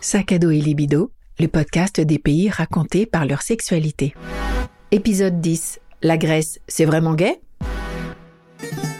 Sac et libido, le podcast des pays racontés par leur sexualité. Épisode 10. La Grèce, c'est vraiment gay?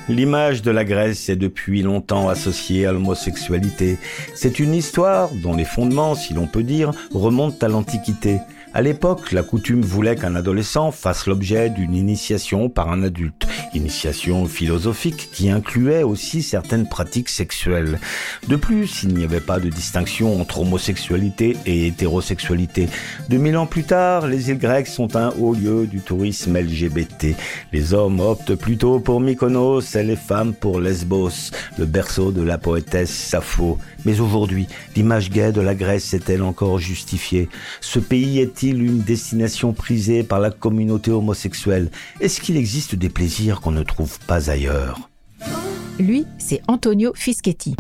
L'image de la Grèce est depuis longtemps associée à l'homosexualité. C'est une histoire dont les fondements, si l'on peut dire, remontent à l'Antiquité. À l'époque, la coutume voulait qu'un adolescent fasse l'objet d'une initiation par un adulte, initiation philosophique qui incluait aussi certaines pratiques sexuelles. De plus, il n'y avait pas de distinction entre homosexualité et hétérosexualité. 2000 ans plus tard, les îles grecques sont un haut lieu du tourisme LGBT. Les hommes optent plutôt pour Mykonos et les femmes pour Lesbos, le berceau de la poétesse Sappho. Mais aujourd'hui, l'image gay de la Grèce est-elle encore justifiée? Ce pays est-il une destination prisée par la communauté homosexuelle? Est-ce qu'il existe des plaisirs qu'on ne trouve pas ailleurs? Lui, c'est Antonio Fischetti,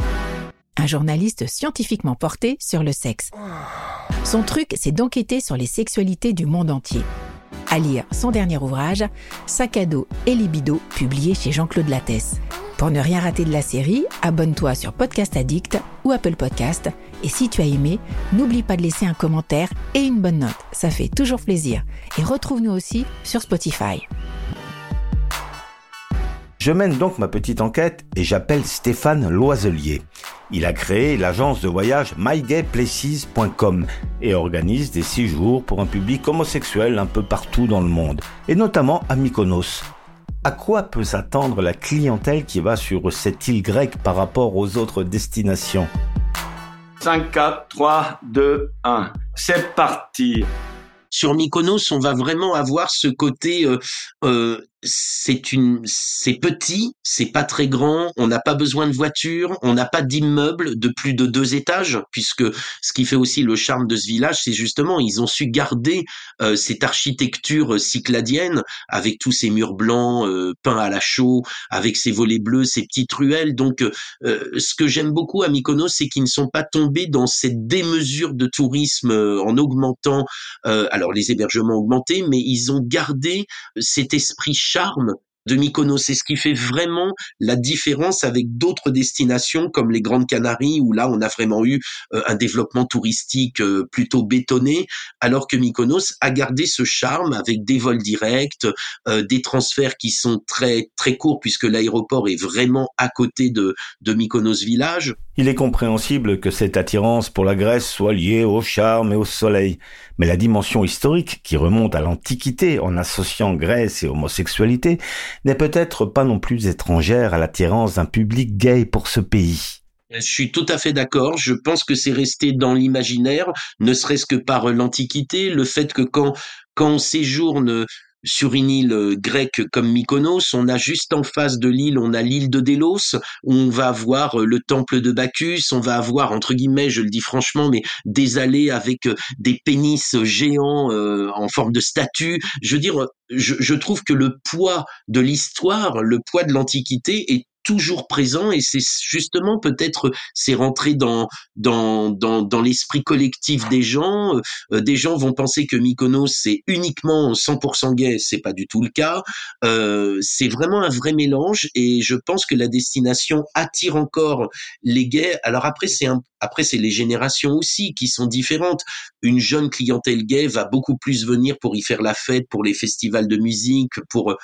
un journaliste scientifiquement porté sur le sexe. Son truc, c'est d'enquêter sur les sexualités du monde entier. À lire son dernier ouvrage, Sac à dos et libido, publié chez Jean-Claude Lattès. Pour ne rien rater de la série, abonne-toi sur Podcast Addict ou Apple Podcast. Et si tu as aimé, n'oublie pas de laisser un commentaire et une bonne note. Ça fait toujours plaisir. Et retrouve-nous aussi sur Spotify. Je mène donc ma petite enquête et j'appelle Stéphane Loiselier. Il a créé l'agence de voyage mygayplaces.com et organise des séjours pour un public homosexuel un peu partout dans le monde, et notamment à Mykonos, à quoi peut s'attendre la clientèle qui va sur cette île grecque par rapport aux autres destinations? 5, 4, 3, 2, 1. C'est parti. Sur Mykonos, on va vraiment avoir ce côté euh, euh, c'est une c'est petit, c'est pas très grand, on n'a pas besoin de voiture, on n'a pas d'immeuble de plus de deux étages puisque ce qui fait aussi le charme de ce village, c'est justement ils ont su garder euh, cette architecture cycladienne avec tous ces murs blancs euh, peints à la chaux, avec ces volets bleus, ces petites ruelles. Donc euh, ce que j'aime beaucoup à Mykonos, c'est qu'ils ne sont pas tombés dans cette démesure de tourisme en augmentant alors les hébergements augmentés, mais ils ont gardé cet esprit charme de Mykonos. C'est ce qui fait vraiment la différence avec d'autres destinations comme les Grandes Canaries où là on a vraiment eu euh, un développement touristique euh, plutôt bétonné, alors que Mykonos a gardé ce charme avec des vols directs, euh, des transferts qui sont très très courts puisque l'aéroport est vraiment à côté de, de Mykonos village. Il est compréhensible que cette attirance pour la Grèce soit liée au charme et au soleil, mais la dimension historique qui remonte à l'Antiquité en associant Grèce et homosexualité n'est peut-être pas non plus étrangère à l'attirance d'un public gay pour ce pays. Je suis tout à fait d'accord. Je pense que c'est resté dans l'imaginaire, ne serait-ce que par l'Antiquité, le fait que quand quand on séjourne sur une île euh, grecque comme Mykonos, on a juste en face de l'île, on a l'île de Délos, on va avoir euh, le temple de Bacchus, on va avoir, entre guillemets, je le dis franchement, mais des allées avec euh, des pénis géants en forme de statues. Je veux dire, je, je trouve que le poids de l'histoire, le poids de l'Antiquité est toujours présent et c'est justement peut-être c'est rentré dans dans dans, dans l'esprit collectif des gens. Euh, des gens vont penser que Mykonos c'est uniquement 100% gay, c'est pas du tout le cas. Euh, c'est vraiment un vrai mélange et je pense que la destination attire encore les gays. Alors après c'est un après, c'est les générations aussi qui sont différentes. Une jeune clientèle gay va beaucoup plus venir pour y faire la fête, pour les festivals de musique, pour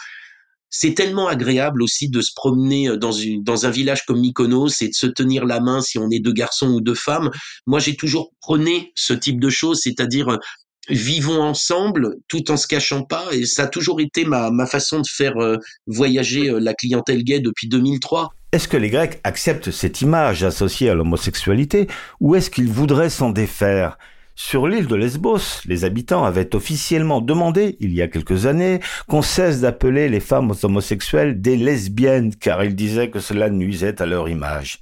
c'est tellement agréable aussi de se promener euh, dans, une, dans un village comme Mykonos et de se tenir la main si on est deux garçons ou deux femmes. Moi, j'ai toujours prôné ce type de choses, c'est-à-dire euh, vivons ensemble tout en se cachant pas et ça a toujours été ma, ma façon de faire euh, voyager la clientèle gay depuis 2003. Est-ce que les Grecs acceptent cette image associée à l'homosexualité ou est-ce qu'ils voudraient s'en défaire? Sur l'île de Lesbos, les habitants avaient officiellement demandé, il y a quelques années, qu'on cesse d'appeler les femmes homosexuelles des lesbiennes, car ils disaient que cela nuisait à leur image.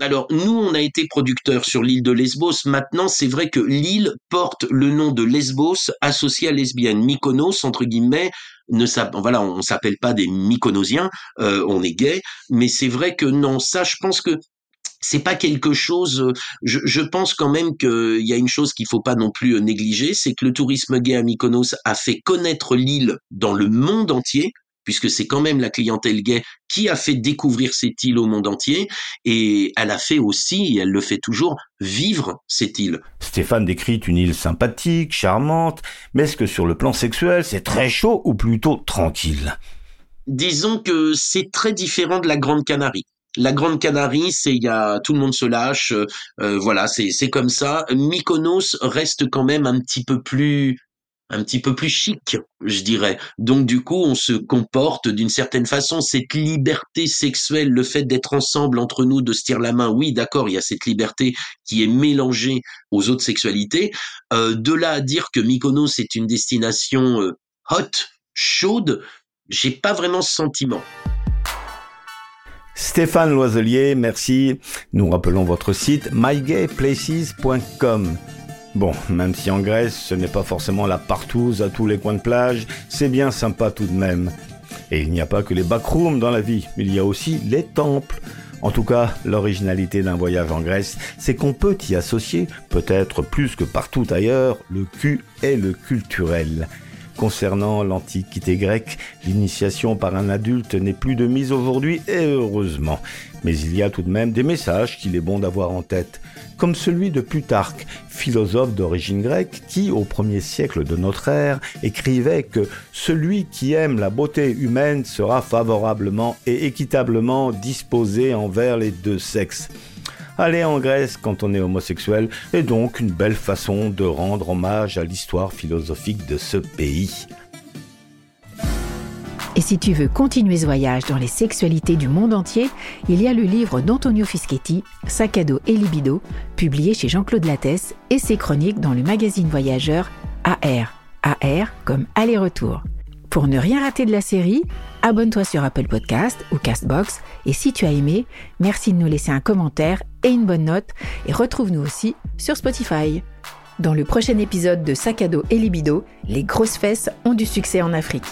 Alors, nous, on a été producteurs sur l'île de Lesbos. Maintenant, c'est vrai que l'île porte le nom de Lesbos associé à lesbienne. Mykonos, entre guillemets, ne voilà, on s'appelle pas des Mykonosiens, euh, on est gay, mais c'est vrai que non, ça, je pense que c'est pas quelque chose. Euh, je, je pense quand même qu'il y a une chose qu'il faut pas non plus euh, négliger, c'est que le tourisme gay à Mykonos a fait connaître l'île dans le monde entier. puisque c'est quand même la clientèle gay qui a fait découvrir cette île au monde entier, et elle a fait aussi, et elle le fait toujours, vivre cette île. Stéphane décrit une île sympathique, charmante, mais est-ce que sur le plan sexuel, c'est très chaud ou plutôt tranquille? Disons que c'est très différent de la Grande Canarie. La Grande Canarie, c'est il y a tout le monde se lâche, euh, euh, voilà, c'est c'est comme ça. Mykonos reste quand même un petit peu plus un petit peu plus chic, je dirais. Donc du coup, on se comporte d'une certaine façon. Cette liberté sexuelle, le fait d'être ensemble entre nous, de se tirer la main, oui, d'accord, il y a cette liberté qui est mélangée aux autres sexualités. Euh, de là à dire que Mykonos est une destination hot, chaude, j'ai pas vraiment ce sentiment. Stéphane Loiselier, merci. Nous rappelons votre site mygayplaces.com. Bon, même si en Grèce, ce n'est pas forcément la partouze à tous les coins de plage, c'est bien sympa tout de même. Et il n'y a pas que les backrooms dans la vie, il y a aussi les temples. En tout cas, l'originalité d'un voyage en Grèce, c'est qu'on peut y associer, peut-être plus que partout ailleurs, le cul et le culturel. Concernant l'Antiquité grecque, l'initiation par un adulte n'est plus de mise aujourd'hui, et heureusement. Mais il y a tout de même des messages qu'il est bon d'avoir en tête, comme celui de Plutarque, philosophe d'origine grecque, qui, au premier siècle de notre ère, écrivait que celui qui aime la beauté humaine sera favorablement et équitablement disposé envers les deux sexes. Aller en Grèce quand on est homosexuel est donc une belle façon de rendre hommage à l'histoire philosophique de ce pays. Et si tu veux continuer ce voyage dans les sexualités du monde entier, il y a le livre d'Antonio Fischetti, Sac et libido, publié chez Jean-Claude Lattès, et ses chroniques dans le magazine voyageur AR. AR comme aller-retour. Pour ne rien rater de la série, abonne-toi sur Apple Podcast ou Castbox et si tu as aimé, merci de nous laisser un commentaire et une bonne note et retrouve-nous aussi sur Spotify. Dans le prochain épisode de Sac à dos et libido, les grosses fesses ont du succès en Afrique.